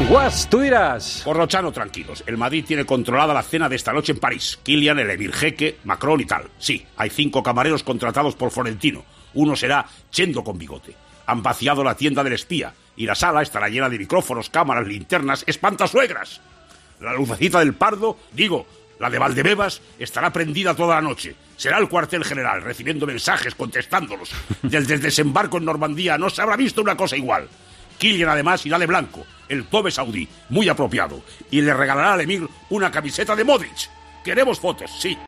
Guas, tú dirás. Corrochano, tranquilos. El Madrid tiene controlada la cena de esta noche en París. Kylian, el Emir Jeque, Macron y tal. Sí, hay cinco camareros contratados por Florentino. Uno será Chendo con bigote. Han vaciado la tienda del espía y la sala estará llena de micrófonos, cámaras, linternas, espantasuegras. La lucecita del Pardo, digo, la de Valdebebas, estará prendida toda la noche. Será el cuartel general, recibiendo mensajes, contestándolos. Desde el desembarco en Normandía no se habrá visto una cosa igual. Killian además irá de blanco, el tobe saudí, muy apropiado, y le regalará al Emir una camiseta de Modric. Queremos fotos, sí.